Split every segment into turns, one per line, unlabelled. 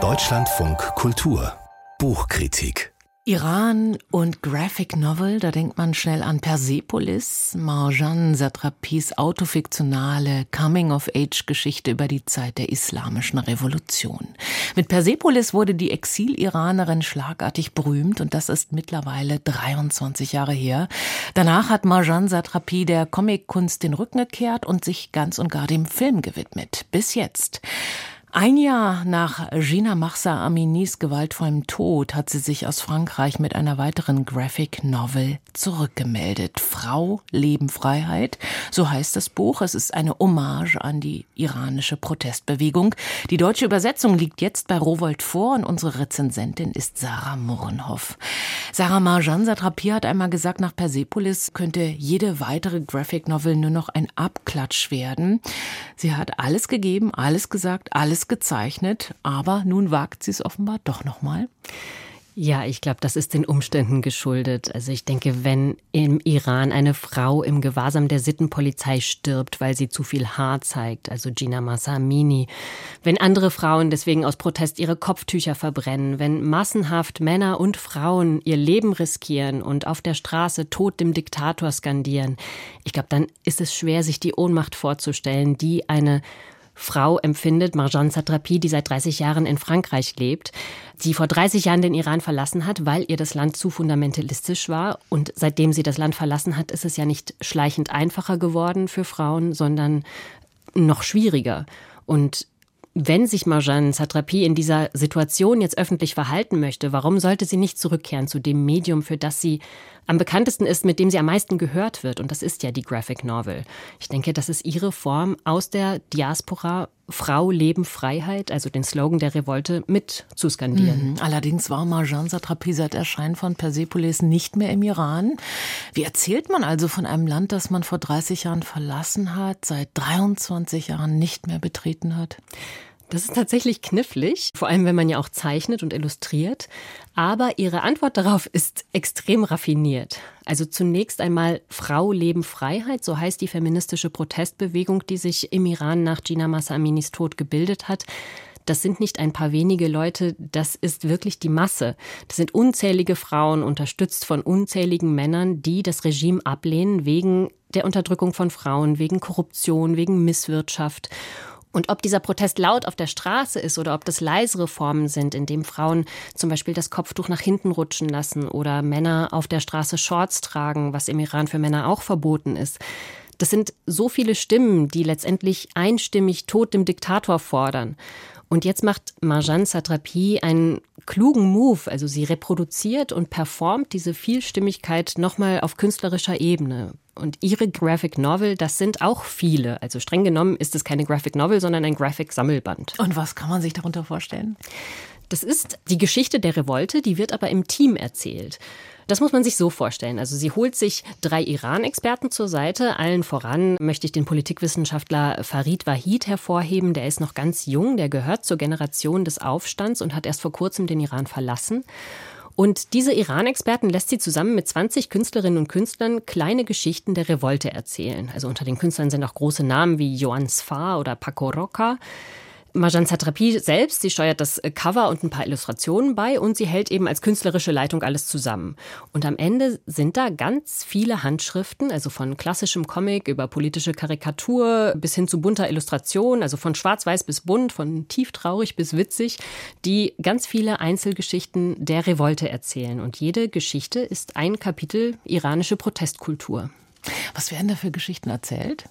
Deutschlandfunk Kultur Buchkritik
Iran und Graphic Novel, da denkt man schnell an Persepolis, Marjan Satrapis autofiktionale Coming-of-Age-Geschichte über die Zeit der islamischen Revolution. Mit Persepolis wurde die Exil-Iranerin schlagartig berühmt und das ist mittlerweile 23 Jahre her. Danach hat Marjan Satrapi der Comic-Kunst den Rücken gekehrt und sich ganz und gar dem Film gewidmet. Bis jetzt. Ein Jahr nach Gina Mahsa Aminis gewaltvollem Tod hat sie sich aus Frankreich mit einer weiteren Graphic Novel zurückgemeldet. Frau, Leben, Freiheit, so heißt das Buch. Es ist eine Hommage an die iranische Protestbewegung. Die deutsche Übersetzung liegt jetzt bei Rowold vor und unsere Rezensentin ist Sarah Murrenhoff. Sarah Marjan Satrapi hat einmal gesagt, nach Persepolis könnte jede weitere Graphic Novel nur noch ein Abklatsch werden. Sie hat alles gegeben, alles gesagt, alles alles gezeichnet, aber nun wagt sie es offenbar doch nochmal.
Ja, ich glaube, das ist den Umständen geschuldet. Also ich denke, wenn im Iran eine Frau im Gewahrsam der Sittenpolizei stirbt, weil sie zu viel Haar zeigt, also Gina Massamini, wenn andere Frauen deswegen aus Protest ihre Kopftücher verbrennen, wenn massenhaft Männer und Frauen ihr Leben riskieren und auf der Straße Tod dem Diktator skandieren, ich glaube, dann ist es schwer, sich die Ohnmacht vorzustellen, die eine Frau empfindet, Marjan Satrapi, die seit 30 Jahren in Frankreich lebt, die vor 30 Jahren den Iran verlassen hat, weil ihr das Land zu fundamentalistisch war. Und seitdem sie das Land verlassen hat, ist es ja nicht schleichend einfacher geworden für Frauen, sondern noch schwieriger. Und wenn sich Marjan Satrapi in dieser Situation jetzt öffentlich verhalten möchte, warum sollte sie nicht zurückkehren zu dem Medium, für das sie am bekanntesten ist, mit dem sie am meisten gehört wird? Und das ist ja die Graphic Novel. Ich denke, das ist ihre Form aus der Diaspora Frau, Leben, Freiheit, also den Slogan der Revolte, mit zu skandieren.
Mhm. Allerdings war Marjan Satrapi seit Erscheinen von Persepolis nicht mehr im Iran. Wie erzählt man also von einem Land, das man vor 30 Jahren verlassen hat, seit 23 Jahren nicht mehr betreten hat?
Das ist tatsächlich knifflig, vor allem wenn man ja auch zeichnet und illustriert. Aber ihre Antwort darauf ist extrem raffiniert. Also zunächst einmal Frau, Leben, Freiheit, so heißt die feministische Protestbewegung, die sich im Iran nach Gina Massa Aminis Tod gebildet hat. Das sind nicht ein paar wenige Leute, das ist wirklich die Masse. Das sind unzählige Frauen, unterstützt von unzähligen Männern, die das Regime ablehnen wegen der Unterdrückung von Frauen, wegen Korruption, wegen Misswirtschaft. Und ob dieser Protest laut auf der Straße ist oder ob das leisere Formen sind, in dem Frauen zum Beispiel das Kopftuch nach hinten rutschen lassen oder Männer auf der Straße Shorts tragen, was im Iran für Männer auch verboten ist. Das sind so viele Stimmen, die letztendlich einstimmig Tod dem Diktator fordern. Und jetzt macht Marjan Satrapi einen klugen Move. Also sie reproduziert und performt diese Vielstimmigkeit nochmal auf künstlerischer Ebene. Und ihre Graphic Novel, das sind auch viele. Also streng genommen ist es keine Graphic Novel, sondern ein Graphic Sammelband.
Und was kann man sich darunter vorstellen?
Das ist die Geschichte der Revolte, die wird aber im Team erzählt. Das muss man sich so vorstellen. Also sie holt sich drei Iran-Experten zur Seite. Allen voran möchte ich den Politikwissenschaftler Farid Wahid hervorheben. Der ist noch ganz jung, der gehört zur Generation des Aufstands und hat erst vor kurzem den Iran verlassen. Und diese Iran-Experten lässt sie zusammen mit 20 Künstlerinnen und Künstlern kleine Geschichten der Revolte erzählen. Also unter den Künstlern sind auch große Namen wie Joan Sfar oder Paco Roca. Marjan Satrapi selbst, sie steuert das Cover und ein paar Illustrationen bei und sie hält eben als künstlerische Leitung alles zusammen. Und am Ende sind da ganz viele Handschriften, also von klassischem Comic über politische Karikatur bis hin zu bunter Illustration, also von schwarz-weiß bis bunt, von tieftraurig bis witzig, die ganz viele Einzelgeschichten der Revolte erzählen. Und jede Geschichte ist ein Kapitel iranische Protestkultur.
Was werden da für Geschichten erzählt?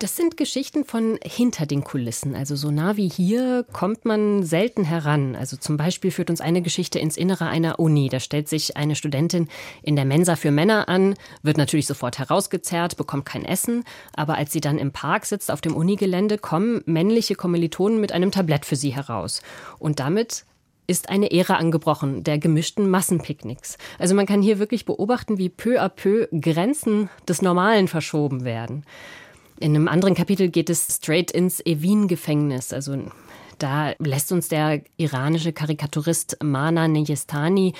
Das sind Geschichten von hinter den Kulissen. Also so nah wie hier kommt man selten heran. Also zum Beispiel führt uns eine Geschichte ins Innere einer Uni. Da stellt sich eine Studentin in der Mensa für Männer an, wird natürlich sofort herausgezerrt, bekommt kein Essen. Aber als sie dann im Park sitzt auf dem Unigelände, kommen männliche Kommilitonen mit einem Tablett für sie heraus. Und damit ist eine Ära angebrochen, der gemischten Massenpicknicks. Also man kann hier wirklich beobachten, wie peu à peu Grenzen des Normalen verschoben werden. In einem anderen Kapitel geht es straight ins Evin-Gefängnis. Also da lässt uns der iranische Karikaturist Mana Nejestani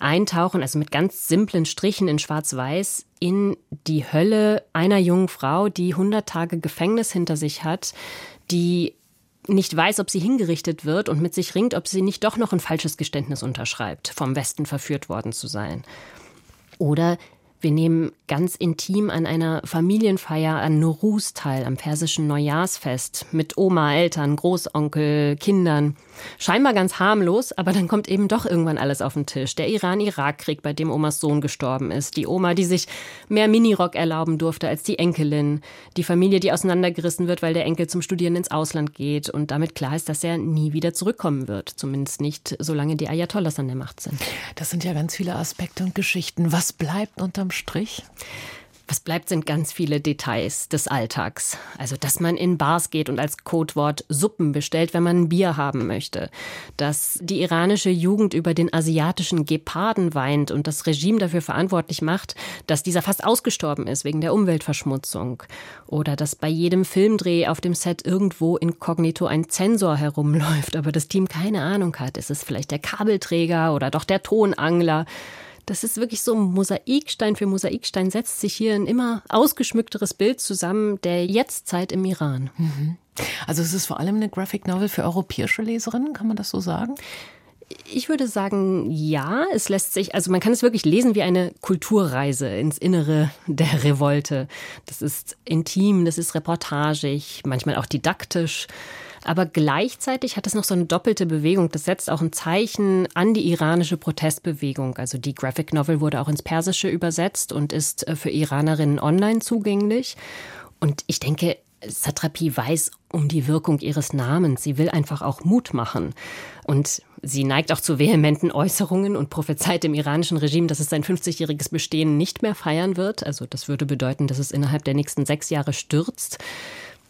eintauchen, also mit ganz simplen Strichen in Schwarz-Weiß, in die Hölle einer jungen Frau, die 100 Tage Gefängnis hinter sich hat, die nicht weiß, ob sie hingerichtet wird und mit sich ringt, ob sie nicht doch noch ein falsches Geständnis unterschreibt, vom Westen verführt worden zu sein. Oder wir nehmen ganz intim an einer Familienfeier an Nuruz teil, am persischen Neujahrsfest, mit Oma, Eltern, Großonkel, Kindern. Scheinbar ganz harmlos, aber dann kommt eben doch irgendwann alles auf den Tisch. Der Iran-Irak-Krieg, bei dem Omas Sohn gestorben ist. Die Oma, die sich mehr Minirock erlauben durfte als die Enkelin. Die Familie, die auseinandergerissen wird, weil der Enkel zum Studieren ins Ausland geht und damit klar ist, dass er nie wieder zurückkommen wird. Zumindest nicht, solange die Ayatollahs an der Macht sind.
Das sind ja ganz viele Aspekte und Geschichten. Was bleibt unterm Strich?
Was bleibt, sind ganz viele Details des Alltags. Also, dass man in Bars geht und als Codewort Suppen bestellt, wenn man ein Bier haben möchte. Dass die iranische Jugend über den asiatischen Geparden weint und das Regime dafür verantwortlich macht, dass dieser fast ausgestorben ist wegen der Umweltverschmutzung. Oder dass bei jedem Filmdreh auf dem Set irgendwo inkognito ein Zensor herumläuft, aber das Team keine Ahnung hat. Ist es vielleicht der Kabelträger oder doch der Tonangler? Das ist wirklich so Mosaikstein für Mosaikstein setzt sich hier ein immer ausgeschmückteres Bild zusammen der Jetztzeit im Iran. Mhm.
Also es ist vor allem eine Graphic Novel für europäische Leserinnen, kann man das so sagen?
Ich würde sagen, ja, es lässt sich, also man kann es wirklich lesen wie eine Kulturreise ins Innere der Revolte. Das ist intim, das ist reportagig, manchmal auch didaktisch. Aber gleichzeitig hat es noch so eine doppelte Bewegung. Das setzt auch ein Zeichen an die iranische Protestbewegung. Also die Graphic Novel wurde auch ins Persische übersetzt und ist äh, für Iranerinnen online zugänglich. Und ich denke, Satrapi weiß um die Wirkung ihres Namens. Sie will einfach auch Mut machen. Und sie neigt auch zu vehementen Äußerungen und prophezeit dem iranischen Regime, dass es sein 50-jähriges Bestehen nicht mehr feiern wird. Also das würde bedeuten, dass es innerhalb der nächsten sechs Jahre stürzt.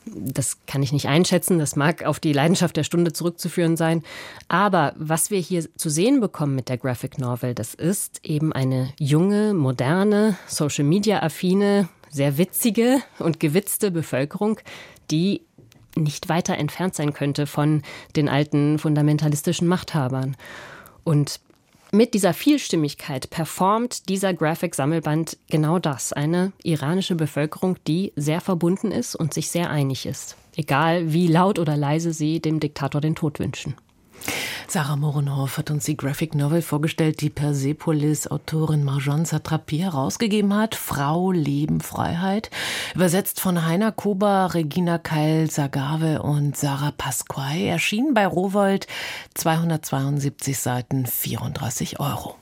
Das kann ich nicht einschätzen. Das mag auf die Leidenschaft der Stunde zurückzuführen sein. Aber was wir hier zu sehen bekommen mit der Graphic Novel, das ist eben eine junge, moderne, Social Media affine, sehr witzige und gewitzte Bevölkerung, die nicht weiter entfernt sein könnte von den alten fundamentalistischen Machthabern. Und mit dieser Vielstimmigkeit performt dieser Graphic-Sammelband genau das. Eine iranische Bevölkerung, die sehr verbunden ist und sich sehr einig ist. Egal wie laut oder leise sie dem Diktator den Tod wünschen.
Sarah Morenhoff hat uns die Graphic Novel vorgestellt, die Persepolis-Autorin Marjan Satrapi herausgegeben hat. Frau, Leben, Freiheit. Übersetzt von Heiner Kober, Regina Keil, Sagave und Sarah Pasquay. Erschienen bei Rowold 272 Seiten, 34 Euro.